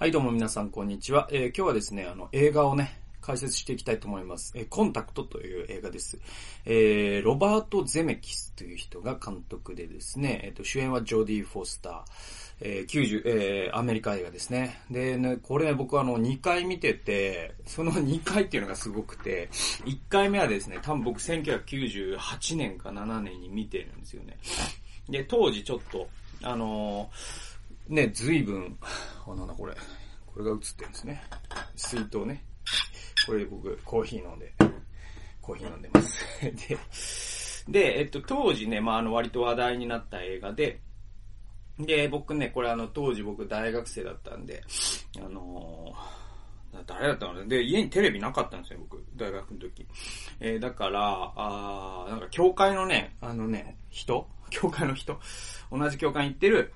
はい、どうも皆さん、こんにちは。えー今日はですね、あの、映画をね、解説していきたいと思います。えーコンタクトという映画です。えーロバート・ゼメキスという人が監督でですね、えっ、と、主演はジョディ・フォスター。えー90、えーアメリカ映画ですね。でね、これ僕あの、2回見てて、その2回っていうのがすごくて、1回目はですね、多分僕1998年か7年に見てるんですよね。で、当時ちょっと、あのーね、ずいぶん、あ、なんだこれ。これが映ってるんですね。水筒ね。これ僕、コーヒー飲んで、コーヒー飲んでます。で、で、えっと、当時ね、まあ、あの、割と話題になった映画で、で、僕ね、これあの、当時僕大学生だったんで、あのー誰だったので、家にテレビなかったんですよ、僕、大学の時。えーだから、あなんか、教会のね、あのね、人？教会の人？同じ教会に行ってる、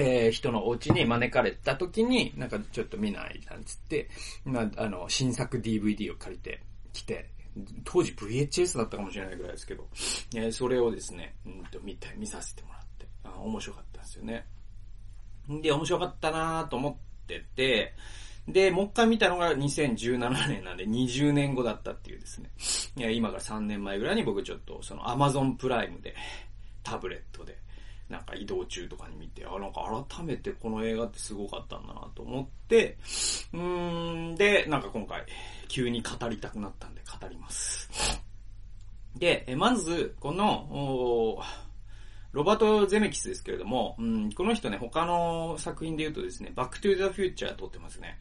えー人のお家に招かれた時に、なんかちょっと見ないなんつって、まあ、あの、新作 DVD を借りてきて、当時 VHS だったかもしれないぐらいですけど、えーそれをですね、うんと見て、見させてもらって、あ面白かったんですよね。で、面白かったなと思ってて、で、もう一回見たのが2017年なんで20年後だったっていうですね。いや、今から3年前ぐらいに僕ちょっとその Amazon プライムでタブレットでなんか移動中とかに見て、あ、なんか改めてこの映画ってすごかったんだなと思って、うーん、で、なんか今回急に語りたくなったんで語ります。で、えまず、この、ロバート・ゼメキスですけれども、うん、この人ね、他の作品で言うとですね、バックトゥ・ザ・フューチャー撮ってますね。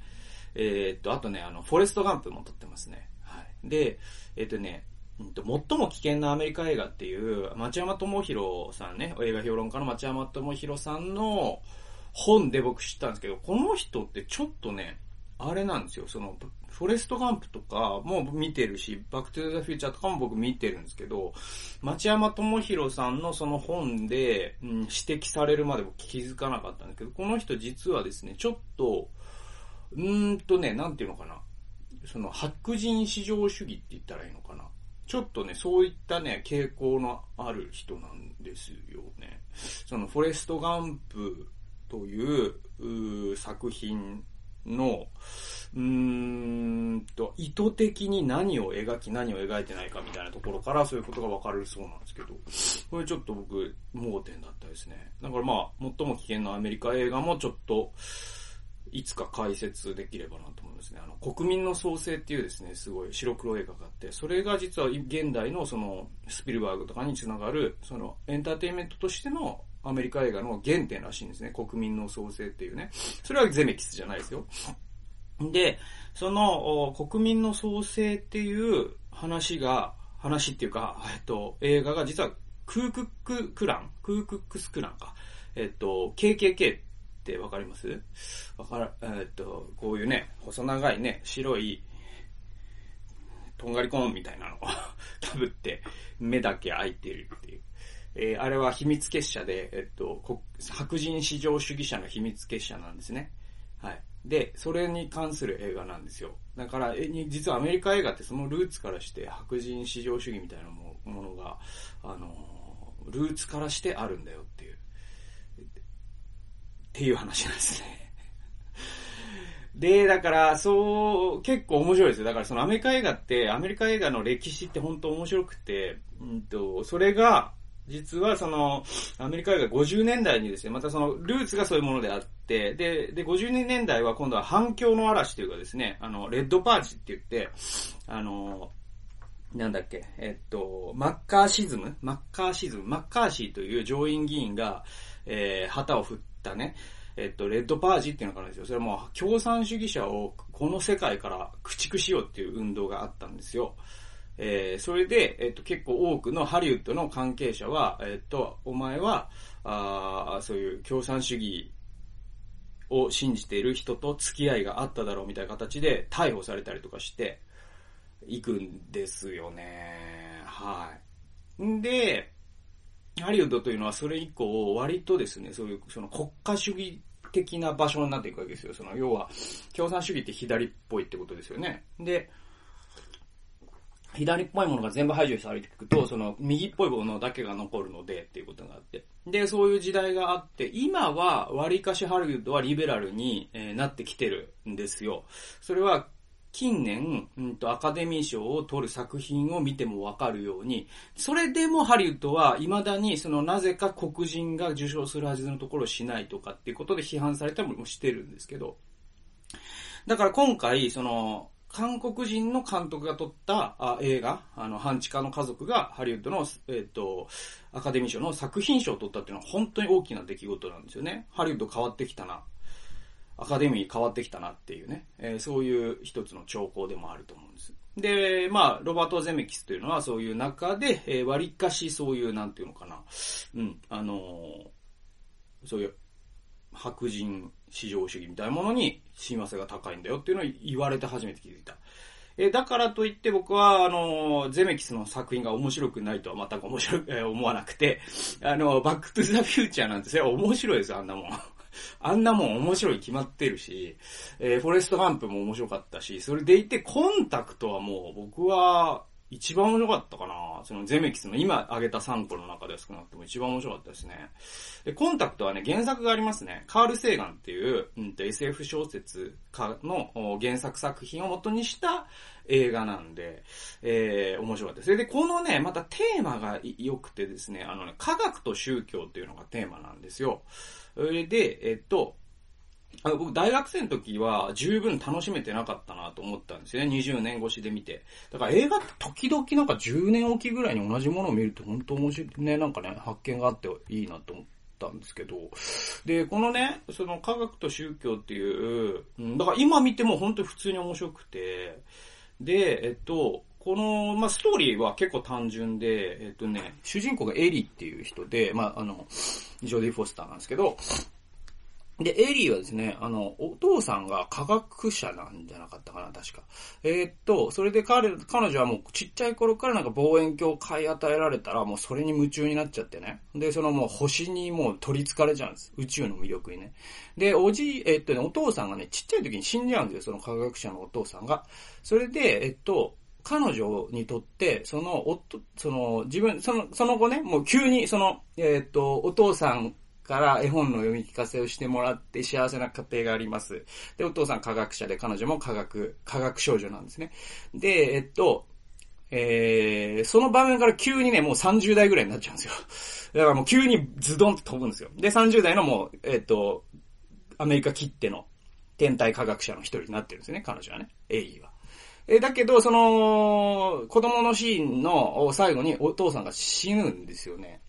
えーっと、あとね、あの、フォレスト・ガンプも撮ってますね。はい。で、えーっとね、最も危険なアメリカ映画っていう、町山智博さんね、映画評論家の町山智博さんの本で僕知ったんですけど、この人ってちょっとね、あれなんですよ、その、フォレストガンプとかも見てるし、バックトゥーザフューチャーとかも僕見てるんですけど、町山智博さんのその本で、うん、指摘されるまで僕気づかなかったんですけど、この人実はですね、ちょっと、うーんとね、なんていうのかな。その、白人至上主義って言ったらいいのかな。ちょっとね、そういったね、傾向のある人なんですよね。その、フォレスト・ガンプというう作品の、うーんと、意図的に何を描き何を描いてないかみたいなところからそういうことがわかるそうなんですけど、これちょっと僕、盲点だったですね。だからまあ、最も危険なアメリカ映画もちょっと、いつか解説できればなと思いますね。あの、国民の創生っていうですね、すごい白黒映画があって、それが実は現代のその、スピルバーグとかにつながる、その、エンターテインメントとしてのアメリカ映画の原点らしいんですね。国民の創生っていうね。それはゼメキスじゃないですよ。で、その、国民の創生っていう話が、話っていうか、えっと、映画が実は、クークッククランクークックスクランか。えっと、KKK ってわかります？わから、えっと、こういうね、細長いね、白い、とんがりコーンみたいなのを 被って、目だけ開いてるっていう。えーあれは秘密結社で、えっと、白人至上主義者の秘密結社なんですね。はい。で、それに関する映画なんですよ。だから、えに実はアメリカ映画ってそのルーツからして白人至上主義みたいなものが、あの、ルーツからしてあるんだよっていう、っていう話なんですね。で、だから、そう、結構面白いですよ。だからそのアメリカ映画って、アメリカ映画の歴史って本当面白くて、うんと、それが、実はその、アメリカ映画50年代にですね、またその、ルーツがそういうものであって、で、で、50年代は今度は反響の嵐というかですね、あの、レッドパーチって言って、あの、なんだっけ、えっと、マッカーシズム？マッカーシズム？マッカーシーという上院議員が、えー、旗を振ったね、えっと、レッドパージっていうのがあるんですよ。それはもう、共産主義者をこの世界から駆逐しようっていう運動があったんですよ。えーそれで、えっと、結構多くのハリウッドの関係者は、えっと、お前は、あそういう共産主義を信じている人と付き合いがあっただろうみたいな形で逮捕されたりとかして、行くんですよね。はい。んで、ハリウッドというのはそれ以降、割とですね、そういうその国家主義的な場所になっていくわけですよ。その、要は、共産主義って左っぽいってことですよね。で、左っぽいものが全部排除されていくと、その右っぽいものだけが残るのでっていうことがあって。で、そういう時代があって、今は割かしハリウッドはリベラルに、なってきてるんですよ。それは近年、うんと、アカデミー賞を取る作品を見てもわかるように、それでもハリウッドは未だにそのなぜか黒人が受賞するはずのところをしないとかっていうことで批判されたりもしてるんですけど、だから今回、その、韓国人の監督が撮ったあ映画、あの、半地下の家族がハリウッドの、えっ、ー、と、アカデミー賞の作品賞を取ったっていうのは本当に大きな出来事なんですよね。ハリウッド変わってきたな。アカデミー変わってきたなっていうね、えー、そういう一つの兆候でもあると思うんです。で、まあ、ロバート・ゼメキスというのはそういう中で、えー、割かしそういう、なんていうのかな、うん、あのー、そういう白人至上主義みたいなものに親和性が高いんだよっていうのを言われて初めて気づいた。えだからといって僕は、あの、ゼメキスの作品が面白くないとは全く面白く、え思わなくて、あの、バックトゥザフューチャーなんてそれは面白いですよ、あんなもん。あんなもん面白い決まってるし、えー、フォレストガンプも面白かったし、それでいてコンタクトはもう僕は一番面白かったかなそのゼメキスの今挙げた3個の中で少なくとも一番面白かったですね。で、コンタクトはね、原作がありますね。カール・セーガンっていう、うん、と SF 小説家の原作作品を元にした映画なんで、えー、面白かったです。で、このね、またテーマが良くてですね、あのね、科学と宗教っていうのがテーマなんですよ。それで、えっと、僕、大学生の時は十分楽しめてなかったなと思ったんですよね。20年越しで見て。だから映画って時々なんか10年おきぐらいに同じものを見ると本当面白いね、なんかね、発見があっていいなと思ったんですけど。で、このね、その科学と宗教っていう、だから今見ても本当に普通に面白くて、で、えっと、この、まあ、ストーリーは結構単純で、えっとね、主人公がエリーっていう人で、まあ、あの、ジョディ・フォスターなんですけど、で、エリーはですね、あの、お父さんが科学者なんじゃなかったかな、確か。えー、っと、それで彼、彼女はもうちっちゃい頃からなんか望遠鏡を買い与えられたら、もうそれに夢中になっちゃってね。で、そのもう星にもう取り憑かれちゃうんです。宇宙の魅力にね。で、おじい、えー、っとね、お父さんがね、ちっちゃい時に死んじゃうんですよ、その科学者のお父さんが。それで、えっと、彼女にとって、その、夫、その、自分、その、その後ね、もう急に、その、えっ、と、お父さんから絵本の読み聞かせをしてもらって幸せな家庭があります。で、お父さん科学者で彼女も科学、科学少女なんですね。で、えっと、えー、その場面から急にね、もう30代ぐらいになっちゃうんですよ。だからもう急にズドンと飛ぶんですよ。で、30代のもう、えっと、アメリカ切っての天体科学者の一人になってるんですね、彼女はね。エイは。え、だけど、その、子供のシーンの最後にお父さんが死ぬんですよね。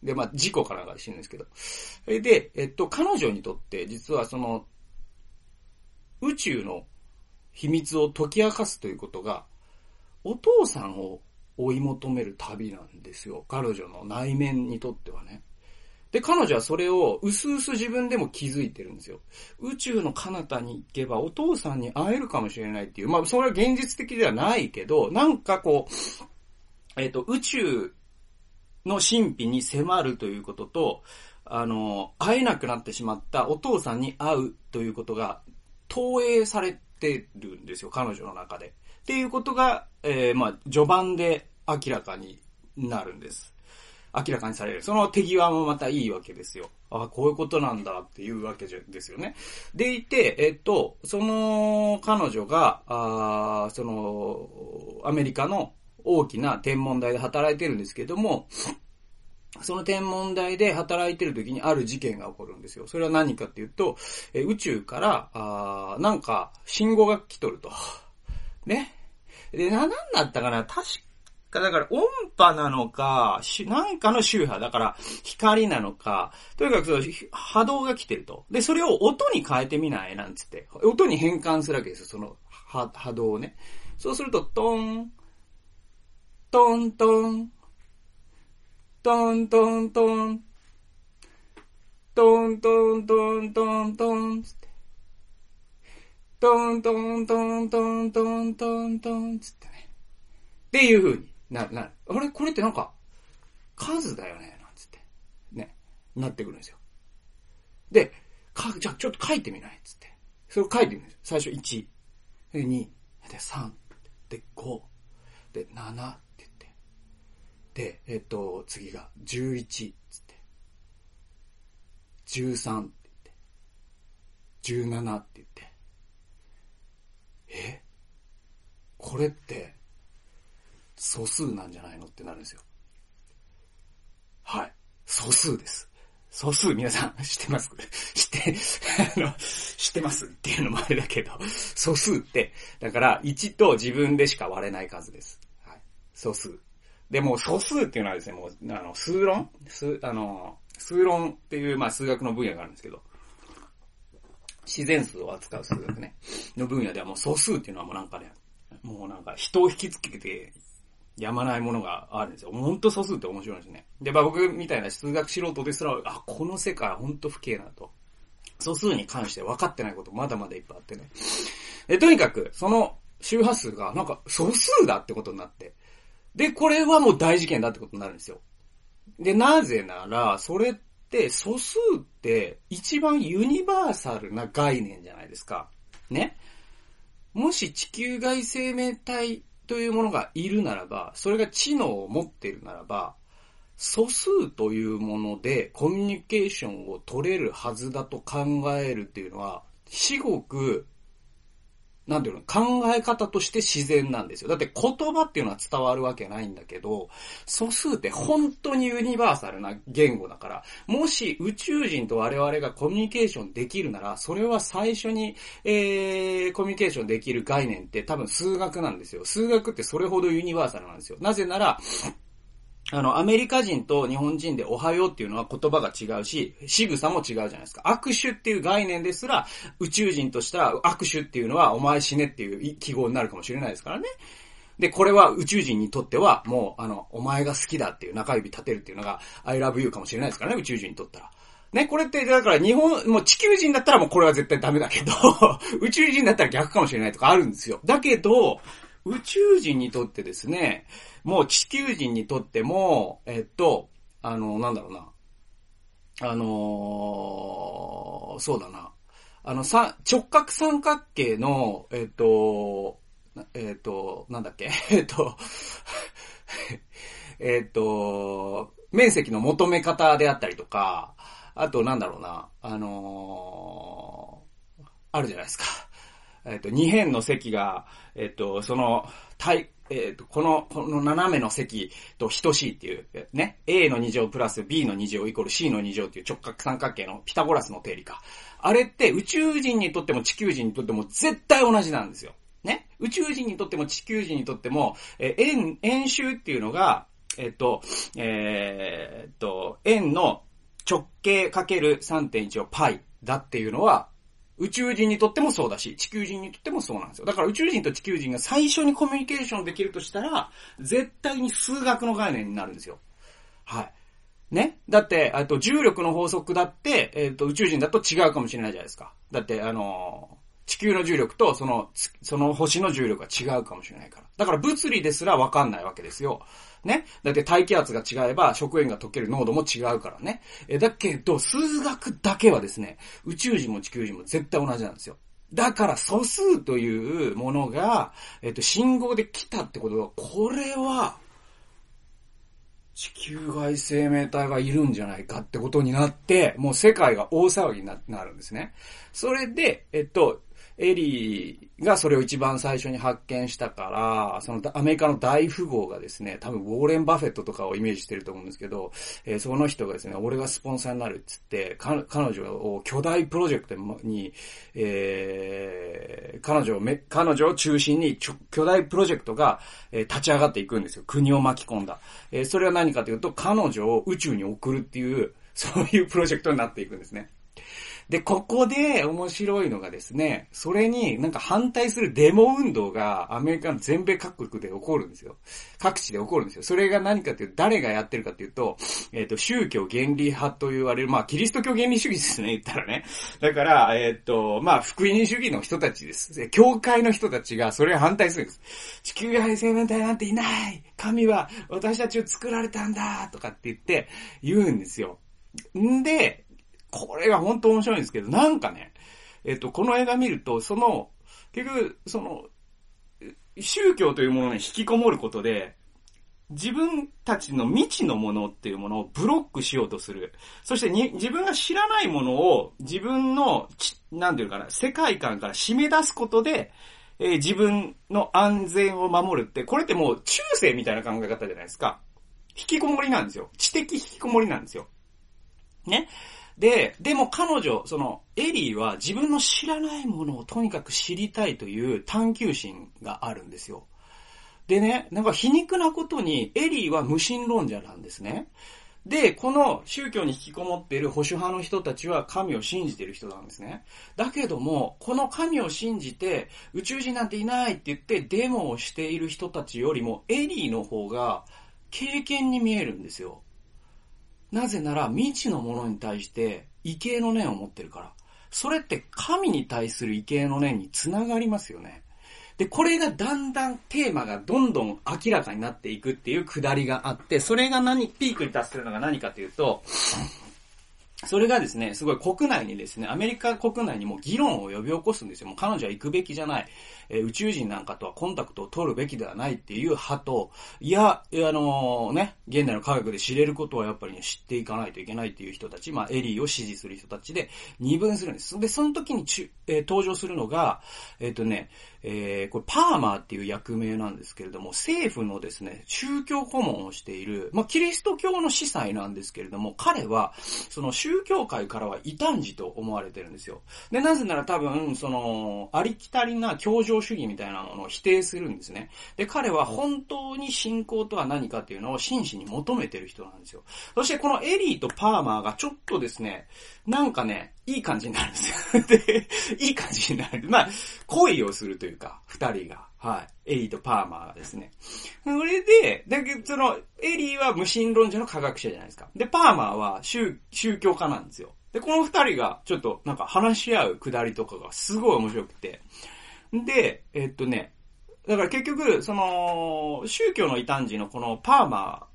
で、まあ、事故かなんかで死ぬんですけど。それで、えっと、彼女にとって、実はその、宇宙の秘密を解き明かすということが、お父さんを追い求める旅なんですよ。彼女の内面にとってはね。で、彼女はそれを、うすうす自分でも気づいてるんですよ。宇宙の彼方に行けばお父さんに会えるかもしれないっていう。まあ、それは現実的ではないけど、なんかこう、えっ、ー、と、宇宙の神秘に迫るということと、あの、会えなくなってしまったお父さんに会うということが投影されてるんですよ、彼女の中で。っていうことが、えー、まあ、序盤で明らかになるんです。明らかにされる。その手際もまたいいわけですよ。ああこういうことなんだっていうわけですよね。でいて、えっと、その彼女が、あその、アメリカの大きな天文台で働いてるんですけども、その天文台で働いてる時にある事件が起こるんですよ。それは何かっていうと、え宇宙から、あなんか、信号が来とると。ね。で、な、なんだったかな確か、だから音波なのか、し、なんかの周波、だから光なのか、とにかく波動が来てると。で、それを音に変えてみないなんつって。音に変換するわけですよ、その波波動をね。そうすると、トン、トントン、トントントン、トントントントントン、つって。トントントントントントントン、つってね。っていう風にな、な。あれこれってなんか、数だよねなんつって。ね。なってくるんですよ。で、か、じゃあちょっと書いてみないつって。それを書いてみるんです。最初1。で、2。で、3。で、5。で、7って言って。で、えっと、次が、11つって。13って言って。17って言って。え？これって、素数なんじゃないのってなるんですよ。はい。素数です。素数皆さん 知ってます？知って、あの、知ってます？っていうのもあれだけど、素数って、だから1と自分でしか割れない数です。はい。素数。でも素数っていうのはですね、もう、あの、数論？数、あの、数論っていう、まあ数学の分野があるんですけど、自然数を扱う数学ね、の分野ではもう素数っていうのはもうなんかね、もうなんか人を引きつけてやまないものがあるんですよ。ほんと素数って面白いですね。で、まあ僕みたいな数学素人ですら、あ、この世界ほんと不敬なと。素数に関して分かってないことまだまだいっぱいあってね。で、とにかく、その周波数がなんか素数だってことになって。で、これはもう大事件だってことになるんですよ。で、なぜなら、それって素数って一番ユニバーサルな概念じゃないですか。ね。もし地球外生命体というものがいるならば、それが知能を持っているならば、素数というものでコミュニケーションを取れるはずだと考えるっていうのは、至極なんていうの、考え方として自然なんですよ。だって言葉っていうのは伝わるわけないんだけど、素数って本当にユニバーサルな言語だから、もし宇宙人と我々がコミュニケーションできるなら、それは最初に、えー、コミュニケーションできる概念って多分数学なんですよ。数学ってそれほどユニバーサルなんですよ。なぜなら、あの、アメリカ人と日本人でおはようっていうのは言葉が違うし、仕草も違うじゃないですか。握手っていう概念ですら、宇宙人としたら握手っていうのはお前死ねっていう記号になるかもしれないですからね。で、これは宇宙人にとっては、もう、あの、お前が好きだっていう中指立てるっていうのが、I love you かもしれないですからね、宇宙人にとったら。ね、これって、だから日本、もう地球人だったらもうこれは絶対ダメだけど、宇宙人だったら逆かもしれないとかあるんですよ。だけど、宇宙人にとってですね、もう地球人にとっても、えっと、あの、なんだろうな。あのー、そうだな。あの、さ、直角三角形の、えっと、えっと、なんだっけ えっと、えっと、面積の求め方であったりとか、あとなんだろうな、あのー、あるじゃないですか。えっ、と、二辺の積が、えっ、と、その、対、えっ、と、この、この斜めの積と等しいっていう、ね、A の2乗プラス B の2乗イコール C の2乗っていう直角三角形のピタゴラスの定理か。あれって宇宙人にとっても地球人にとっても絶対同じなんですよ。ね？宇宙人にとっても地球人にとっても、え円、円周っていうのが、えっ、と、えー、っと、円の直径かける3.1をパイだっていうのは、宇宙人にとってもそうだし、地球人にとってもそうなんですよ。だから宇宙人と地球人が最初にコミュニケーションできるとしたら、絶対に数学の概念になるんですよ。はい。ね？だって、あと重力の法則だって、えっ、と、宇宙人だと違うかもしれないじゃないですか。だって、あのー、地球の重力とその、その星の重力が違うかもしれないから。だから物理ですらわかんないわけですよ。ね？だって大気圧が違えば食塩が溶ける濃度も違うからね。え、だけど、数学だけはですね、宇宙人も地球人も絶対同じなんですよ。だから素数というものが、えっと、信号で来たってことは、これは、地球外生命体がいるんじゃないかってことになって、もう世界が大騒ぎになるんですね。それで、えっと、エリーがそれを一番最初に発見したから、そのアメリカの大富豪がですね、多分ウォーレン・バフェットとかをイメージしてると思うんですけど、えー、その人がですね、俺がスポンサーになるっつって、彼女を巨大プロジェクトに、えー、彼女をめ、彼女を中心にちょ巨大プロジェクトが、え、立ち上がっていくんですよ。国を巻き込んだ。えー、それは何かというと、彼女を宇宙に送るっていう、そういうプロジェクトになっていくんですね。で、ここで面白いのがですね、それになんか反対するデモ運動がアメリカの全米各国で起こるんですよ。各地で起こるんですよ。それが何かというと、誰がやってるかというと、えっ、ー、と、宗教原理派と言われる、まあ、キリスト教原理主義ですね、言ったらね。だから、えっ、ー、と、まあ、福音主義の人たちです。教会の人たちがそれを反対するんです。地球外生命体なんていない神は私たちを作られたんだとかって言って言うんですよ。んで、これが本当面白いんですけど、なんかね、えっと、この映画見ると、その、結局、その、宗教というものに引きこもることで、自分たちの未知のものっていうものをブロックしようとする。そしてに自分が知らないものを自分の、なんていうかな、世界観から締め出すことで、えー、自分の安全を守るって、これってもう中世みたいな考え方じゃないですか。引きこもりなんですよ。知的引きこもりなんですよ。ね。で、でも彼女、その、エリーは自分の知らないものをとにかく知りたいという探求心があるんですよ。でね、なんか皮肉なことに、エリーは無神論者なんですね。で、この宗教に引きこもっている保守派の人たちは神を信じている人なんですね。だけども、この神を信じて宇宙人なんていないって言ってデモをしている人たちよりもエリーの方が経験に見えるんですよ。なぜなら未知のものに対して畏敬の念を持ってるから。それって神に対する畏敬の念につながりますよね。で、これがだんだんテーマがどんどん明らかになっていくっていうくだりがあって、それが何、ピークに達するのが何かというと、それがですね、すごい国内にですね、アメリカ国内にも議論を呼び起こすんですよ。もう彼女は行くべきじゃない。えー、宇宙人なんかとはコンタクトを取るべきではないっていう派と、いや、あのー、ね、現代の科学で知れることはやっぱりね、知っていかないといけないっていう人たち、まあ、エリーを支持する人たちで二分するんです。で、その時にちゅ、えー、登場するのが、えっ、とね、えー、これパーマーっていう役名なんですけれども、政府のですね、宗教顧問をしている、まあ、キリスト教の司祭なんですけれども、彼は、その宗教界からは異端児と思われてるんですよ。で、なぜなら多分、その、ありきたりな教条主義みたいなものを否定するんですね。で、彼は本当に信仰とは何かっていうのを真摯に求めてる人なんですよ。そしてこのエリーとパーマーがちょっとですね、なんかね、いい感じになるんですよ。で、いい感じになる。まあ、恋をするというか、二人が。はい。エリーとパーマーがですね。それで、だけど、その、エリーは無神論者の科学者じゃないですか。で、パーマーは宗、宗教家なんですよ。で、この二人が、ちょっと、なんか話し合うくだりとかがすごい面白くて。で、えっとね、だから結局、その、宗教の異端児のこのパーマー、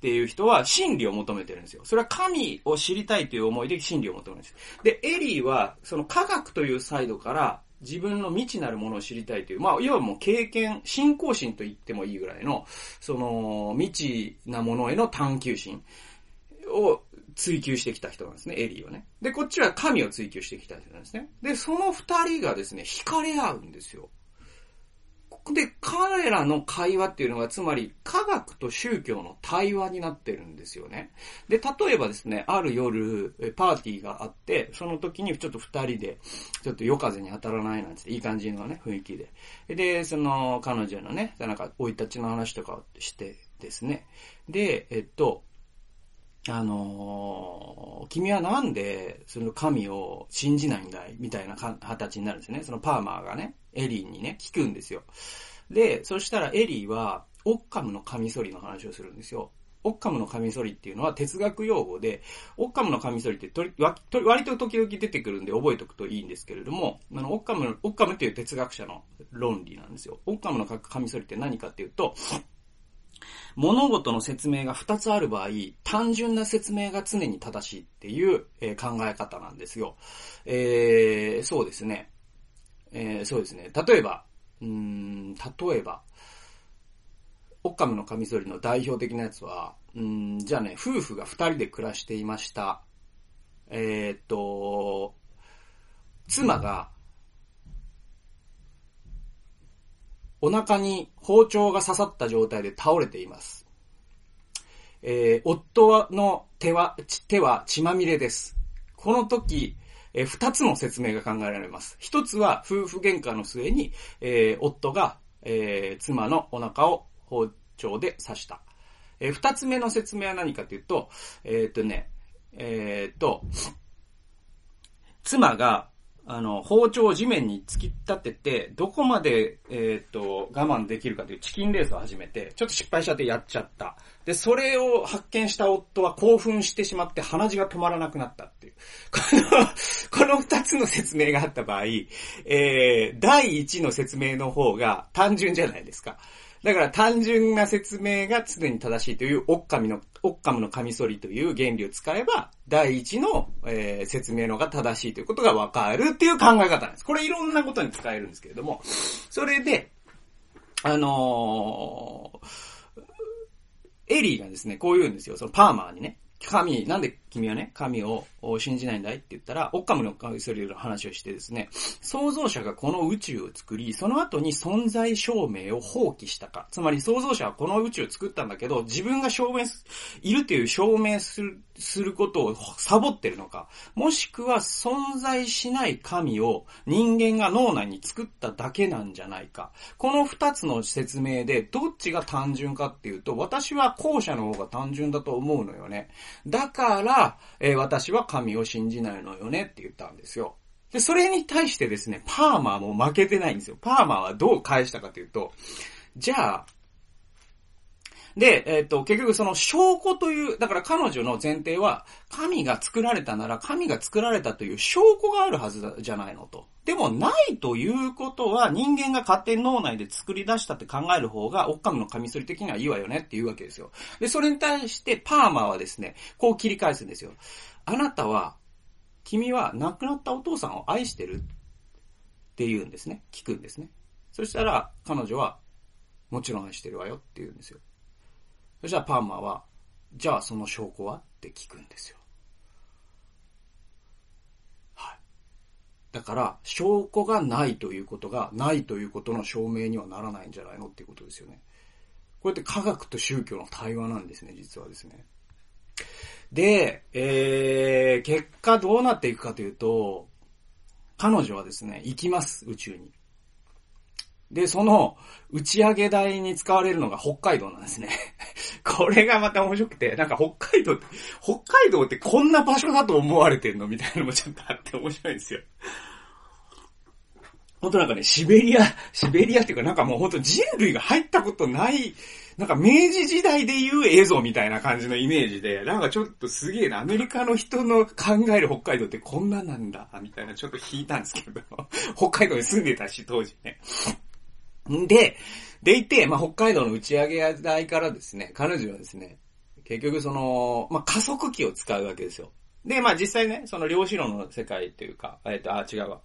っていう人は真理を求めてるんですよ。それは神を知りたいという思いで真理を求めるんです。で、エリーは、その科学というサイドから自分の未知なるものを知りたいという、まあ、いわばもう経験、信仰心と言ってもいいぐらいの、その、未知なものへの探求心を追求してきた人なんですね、エリーはね。で、こっちは神を追求してきた人なんですね。で、その二人がですね、惹かれ合うんですよ。で、彼らの会話っていうのが、つまり科学と宗教の対話になってるんですよね。で、例えばですね、ある夜、パーティーがあって、その時にちょっと二人で、ちょっと夜風に当たらないなんていい感じのね、雰囲気で。で、その彼女のね、なんか、生い立ちの話とかをしてですね。で、えっと、あのー、君はなんで、その神を信じないんだいみたいな形になるんですよね。そのパーマーがね、エリーにね、聞くんですよ。で、そしたらエリーは、オッカムのカミソリの話をするんですよ。オッカムのカミソリっていうのは哲学用語で、オッカムのカミソリってとり割と時々出てくるんで覚えておくといいんですけれども、あの、オッカム、オッカムっていう哲学者の論理なんですよ。オッカムのカミソリって何かっていうと、物事の説明が2つある場合、単純な説明が常に正しいっていう、えー、考え方なんですよ。えー、そうですね。えー、そうですね。例えば、うん、例えば、オッカムのカミソリの代表的なやつは、うん、じゃあね、夫婦が2人で暮らしていました。えー、っと、妻がお腹に包丁が刺さった状態で倒れています。えー、夫の手は、手は血まみれです。この時、えー、二つの説明が考えられます。一つは夫婦喧嘩の末に、えー、夫が、えー、妻のお腹を包丁で刺した。えー、二つ目の説明は何かというと、えっ、とね、えっ、と、妻があの、包丁を地面に突き立てて、どこまで、えっ、ー、と、我慢できるかというチキンレースを始めて、ちょっと失敗しちゃってやっちゃった。で、それを発見した夫は興奮してしまって鼻血が止まらなくなったっていう。この、この二つの説明があった場合、えー、第一の説明の方が単純じゃないですか。だから単純な説明が常に正しいというオッカミの、オッカムのカミソリという原理を使えば、第一の、えー、説明のが正しいということがわかるっていう考え方なんです。これいろんなことに使えるんですけれども、それで、あのー、エリーがですね、こう言うんですよ。そのパーマーにね。神、なんで君はね、神を信じないんだいって言ったら、オッカムのそれる話をしてですね、創造者がこの宇宙を作り、その後に存在証明を放棄したか。つまり創造者はこの宇宙を作ったんだけど、自分が証明すいるという証明する、することをサボってるのか。もしくは存在しない神を人間が脳内に作っただけなんじゃないか。この二つの説明でどっちが単純かっていうと、私は後者の方が単純だと思うのよね。だから、えー、私は神を信じないのよねって言ったんですよ。で、それに対してですね、パーマーも負けてないんですよ。パーマーはどう返したかというと、じゃあ、で、えっ、ー、と、結局その証拠という、だから彼女の前提は、神が作られたなら神が作られたという証拠があるはずじゃないのと。でもないということは人間が勝手に脳内で作り出したって考える方が、オッカムのカミソリ的にはいいわよねっていうわけですよ。で、それに対してパーマーはですね、こう切り返すんですよ。あなたは、君は亡くなったお父さんを愛してるって言うんですね。聞くんですね。そしたら、彼女は、もちろん愛してるわよって言うんですよ。そしたらパーマは、じゃあその証拠は？って聞くんですよ。はい。だから、証拠がないということが、ないということの証明にはならないんじゃないのっていうことですよね。こうやって科学と宗教の対話なんですね、実はですね。で、えー、結果どうなっていくかというと、彼女はですね、行きます、宇宙に。で、その、打ち上げ台に使われるのが北海道なんですね。これがまた面白くて、なんか北海道って、北海道ってこんな場所だと思われてんのみたいなのもちょっとあって面白いんですよ。本当なんかね、シベリア、シベリアっていうかなんかもう本当人類が入ったことない、なんか明治時代でいう映像みたいな感じのイメージで、なんかちょっとすげえな、アメリカの人の考える北海道ってこんななんだ、みたいなちょっと引いたんですけど、北海道に住んでたし、当時ね。で、でいて、まあ、北海道の打ち上げ台からですね、彼女はですね、結局その、まあ、加速器を使うわけですよ。で、まあ、実際ね、その量子論の世界というか、えっ、と、あ、違うわ。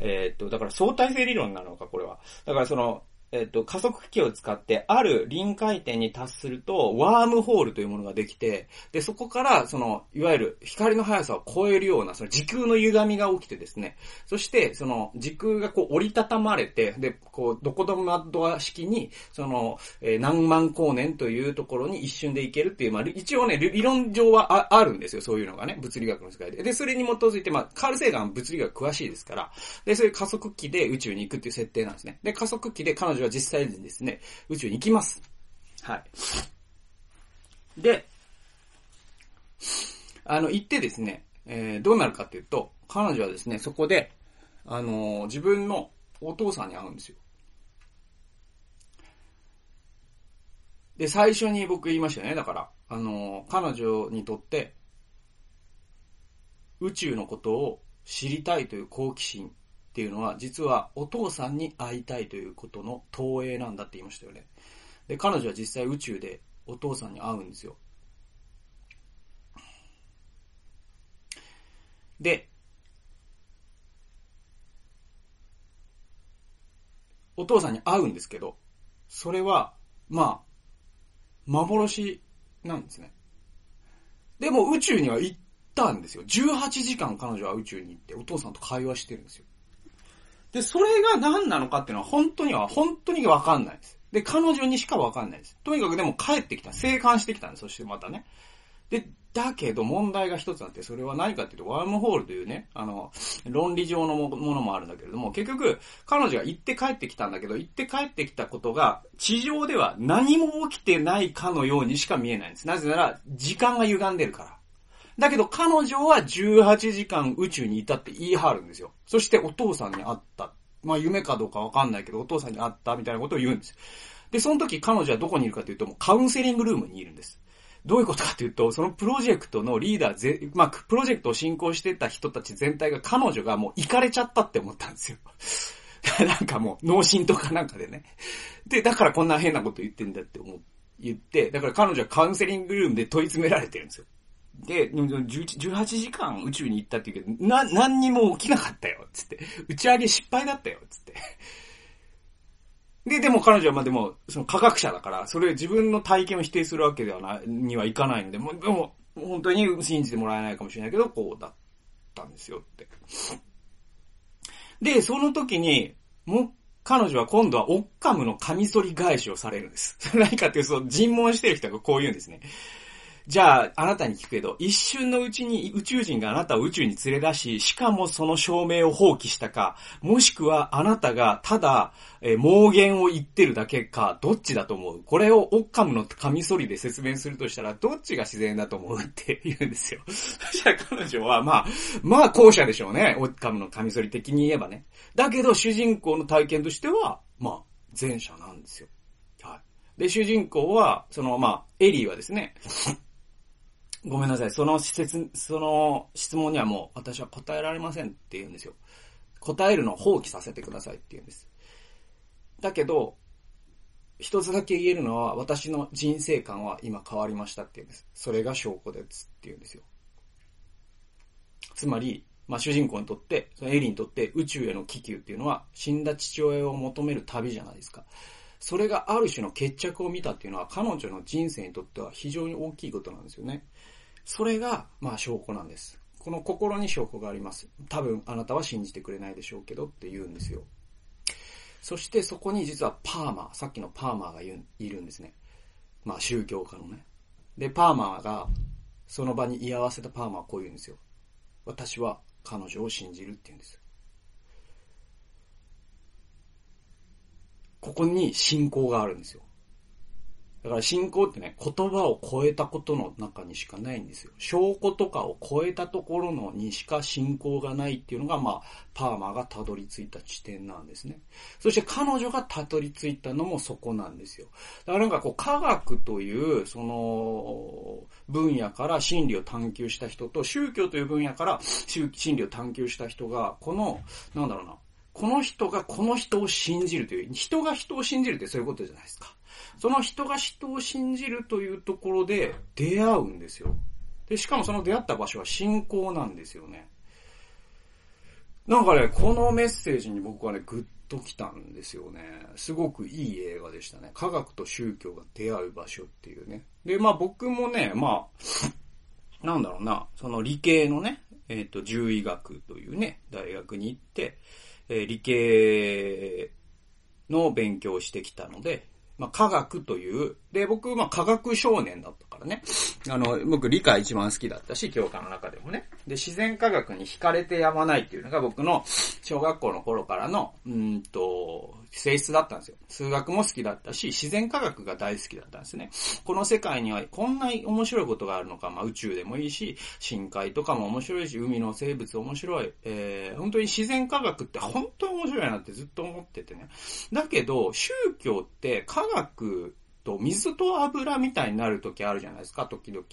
えっ、と、だから相対性理論なのか、これは。だからその、えっと、加速器を使って、ある臨界点に達すると、ワームホールというものができて、で、そこから、その、いわゆる光の速さを超えるような、その時空の歪みが起きてですね、そして、その、時空がこう折りたたまれて、で、こう、どこどもドア式に、その、えー、何万光年というところに一瞬で行けるっていう、まあ、一応ね、理論上はああるんですよ、そういうのがね、物理学の世界で。で、それに基づいて、まあ、カール・セーガン物理学詳しいですから、で、そういう加速器で宇宙に行くっていう設定なんですね。で、加速器で彼女は実際にですね、宇宙に行きます。はい。で、あの、行ってですね、えー、どうなるかっていうと、彼女はですね、そこで、あのー、自分のお父さんに会うんですよ。で、最初に僕言いましたよね。だから、あのー、彼女にとって、宇宙のことを知りたいという好奇心っていうのは、実はお父さんに会いたいということの投影なんだって言いましたよね。で、彼女は実際宇宙でお父さんに会うんですよ。で、お父さんに会うんですけど、それは、まあ、幻なんですね。でも宇宙には行ったんですよ。18時間彼女は宇宙に行ってお父さんと会話してるんですよ。で、それが何なのかっていうのは本当には、本当にわかんないです。で、彼女にしかわかんないです。とにかくでも帰ってきた。生還してきたんです。そしてまたね。で、だけど問題が一つあって、それは何かっていうと、ワームホールというね、あの、論理上のものもあるんだけれども、結局、彼女が行って帰ってきたんだけど、行って帰ってきたことが、地上では何も起きてないかのようにしか見えないんです。なぜなら、時間が歪んでるから。だけど彼女は18時間宇宙にいたって言い張るんですよ。そしてお父さんに会った。まあ夢かどうかわかんないけど、お父さんに会ったみたいなことを言うんです。で、その時彼女はどこにいるかというと、もうカウンセリングルームにいるんです。どういうことかというと、そのプロジェクトのリーダーぜ、まあ、プロジェクトを進行してた人たち全体が彼女がもう行かれちゃったって思ったんですよ。なんかもう、脳神とかなんかでね。で、だからこんな変なこと言ってんだって思言って、だから彼女はカウンセリングルームで問い詰められてるんですよ。で、18時間宇宙に行ったって言うけど、な、何にも起きなかったよ、つって。打ち上げ失敗だったよ、つって。で、でも彼女はまあでも、その科学者だから、それ自分の体験を否定するわけではない、にはいかないので、もう、でも、本当に信じてもらえないかもしれないけど、こうだったんですよって。で、その時に、も、彼女は今度はオッカムのカミソリ返しをされるんです。何かっていうと、尋問してる人がこう言うんですね。じゃあ、あなたに聞くけど、一瞬のうちに宇宙人があなたを宇宙に連れ出し、しかもその証明を放棄したか、もしくはあなたがただ、えー、妄言を言ってるだけか、どっちだと思う？これをオッカムのカミソリで説明するとしたら、どっちが自然だと思うって言うんですよ。そしたら彼女は、まあ、まあ後者でしょうね。オッカムのカミソリ的に言えばね。だけど、主人公の体験としては、まあ、前者なんですよ。はい。で、主人公は、その、まあ、エリーはですね、ごめんなさい。その施設、その質問にはもう私は答えられませんって言うんですよ。答えるのを放棄させてくださいって言うんです。だけど、一つだけ言えるのは私の人生観は今変わりましたって言うんです。それが証拠ですって言うんですよ。つまり、まあ、主人公にとって、そのエリにとって宇宙への気球っていうのは死んだ父親を求める旅じゃないですか。それがある種の決着を見たっていうのは彼女の人生にとっては非常に大きいことなんですよね。それが、まあ証拠なんです。この心に証拠があります。多分あなたは信じてくれないでしょうけどって言うんですよ。そしてそこに実はパーマー、さっきのパーマーがいるんですね。まあ宗教家のね。で、パーマーがその場に居合わせたパーマーはこう言うんですよ。私は彼女を信じるって言うんです。ここに信仰があるんですよ。だから信仰ってね、言葉を超えたことの中にしかないんですよ。証拠とかを超えたところのにしか信仰がないっていうのが、まあ、パーマがたどり着いた地点なんですね。そして彼女がたどり着いたのもそこなんですよ。だからなんかこう、科学という、その、分野から真理を探求した人と、宗教という分野から真理を探求した人が、この、なんだろうな、この人がこの人を信じるという、人が人を信じるってそういうことじゃないですか。その人が人を信じるというところで出会うんですよ。で、しかもその出会った場所は信仰なんですよね。なんかね、このメッセージに僕はね、グッときたんですよね。すごくいい映画でしたね。科学と宗教が出会う場所っていうね。で、まあ僕もね、まあ、なんだろうな、その理系のね、えっ、ー、と、獣医学というね、大学に行って、えー、理系の勉強をしてきたので、まあ、科学という、で、僕、まあ、科学少年だったからね。あの、僕、理科一番好きだったし、教科の中でもね。で、自然科学に惹かれてやまないっていうのが僕の小学校の頃からの、うんと、性質だったんですよ。数学も好きだったし、自然科学が大好きだったんですね。この世界にはこんなに面白いことがあるのか、まあ宇宙でもいいし、深海とかも面白いし、海の生物面白い。えー、本当に自然科学って本当に面白いなってずっと思っててね。だけど、宗教って科学と水と油みたいになる時あるじゃないですか、時々。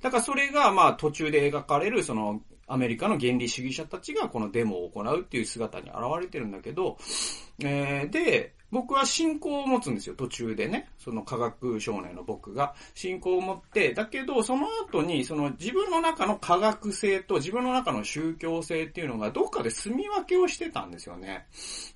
だからそれが、まあ途中で描かれる、その、アメリカの原理主義者たちがこのデモを行うっていう姿に現れてるんだけど、えー、で、僕は信仰を持つんですよ、途中でね。その科学少年の僕が。信仰を持って、だけど、その後に、その自分の中の科学性と自分の中の宗教性っていうのがどっかで住み分けをしてたんですよね。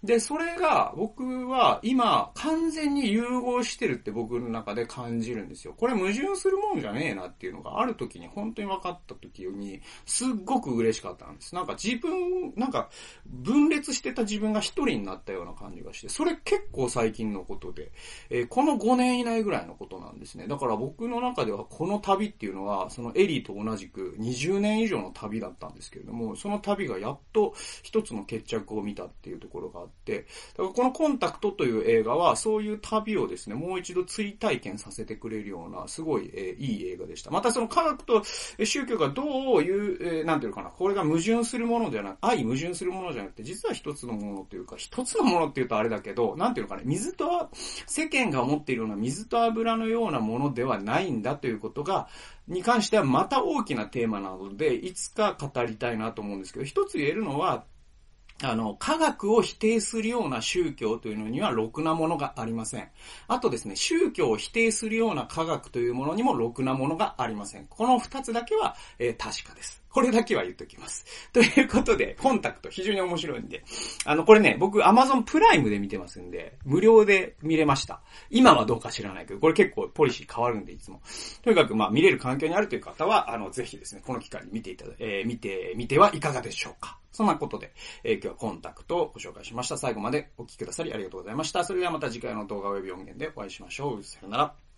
で、それが僕は今完全に融合してるって僕の中で感じるんですよ。これ矛盾するもんじゃねえなっていうのがある時に本当に分かった時に、すっごく嬉しかったんです。なんか自分、なんか分裂してた自分が一人になったような感じがして、それ結結構最近のことで、えー、この5年以内ぐらいのことなんですね。だから僕の中ではこの旅っていうのは、そのエリーと同じく20年以上の旅だったんですけれども、その旅がやっと一つの決着を見たっていうところがあって、だからこのコンタクトという映画は、そういう旅をですね、もう一度追体験させてくれるような、すごい、えー、いい映画でした。またその科学と宗教がどういう、えー、なんていうのかな、これが矛盾するものではなく、愛矛盾するものじゃなくて、実は一つのものというか、一つのものっていうとあれだけど、ななんていうのかね、水と、世間が思っているような水と油のようなものではないんだということが、に関してはまた大きなテーマなので、いつか語りたいなと思うんですけど、一つ言えるのは、あの、科学を否定するような宗教というのにはろくなものがありません。あとですね、宗教を否定するような科学というものにもろくなものがありません。この二つだけは、えー、確かです。これだけは言っときます。ということで、コンタクト非常に面白いんで。あの、これね、僕 Amazon プライムで見てますんで、無料で見れました。今はどうか知らないけど、これ結構ポリシー変わるんで、いつも。とにかく、まあ、見れる環境にあるという方は、あの、ぜひですね、この機会に見ていただ、えー、見てみてはいかがでしょうか。そんなことで、えー、今日はコンタクトをご紹介しました。最後までお聴きくださりありがとうございました。それではまた次回の動画及び音源でお会いしましょう。さよなら。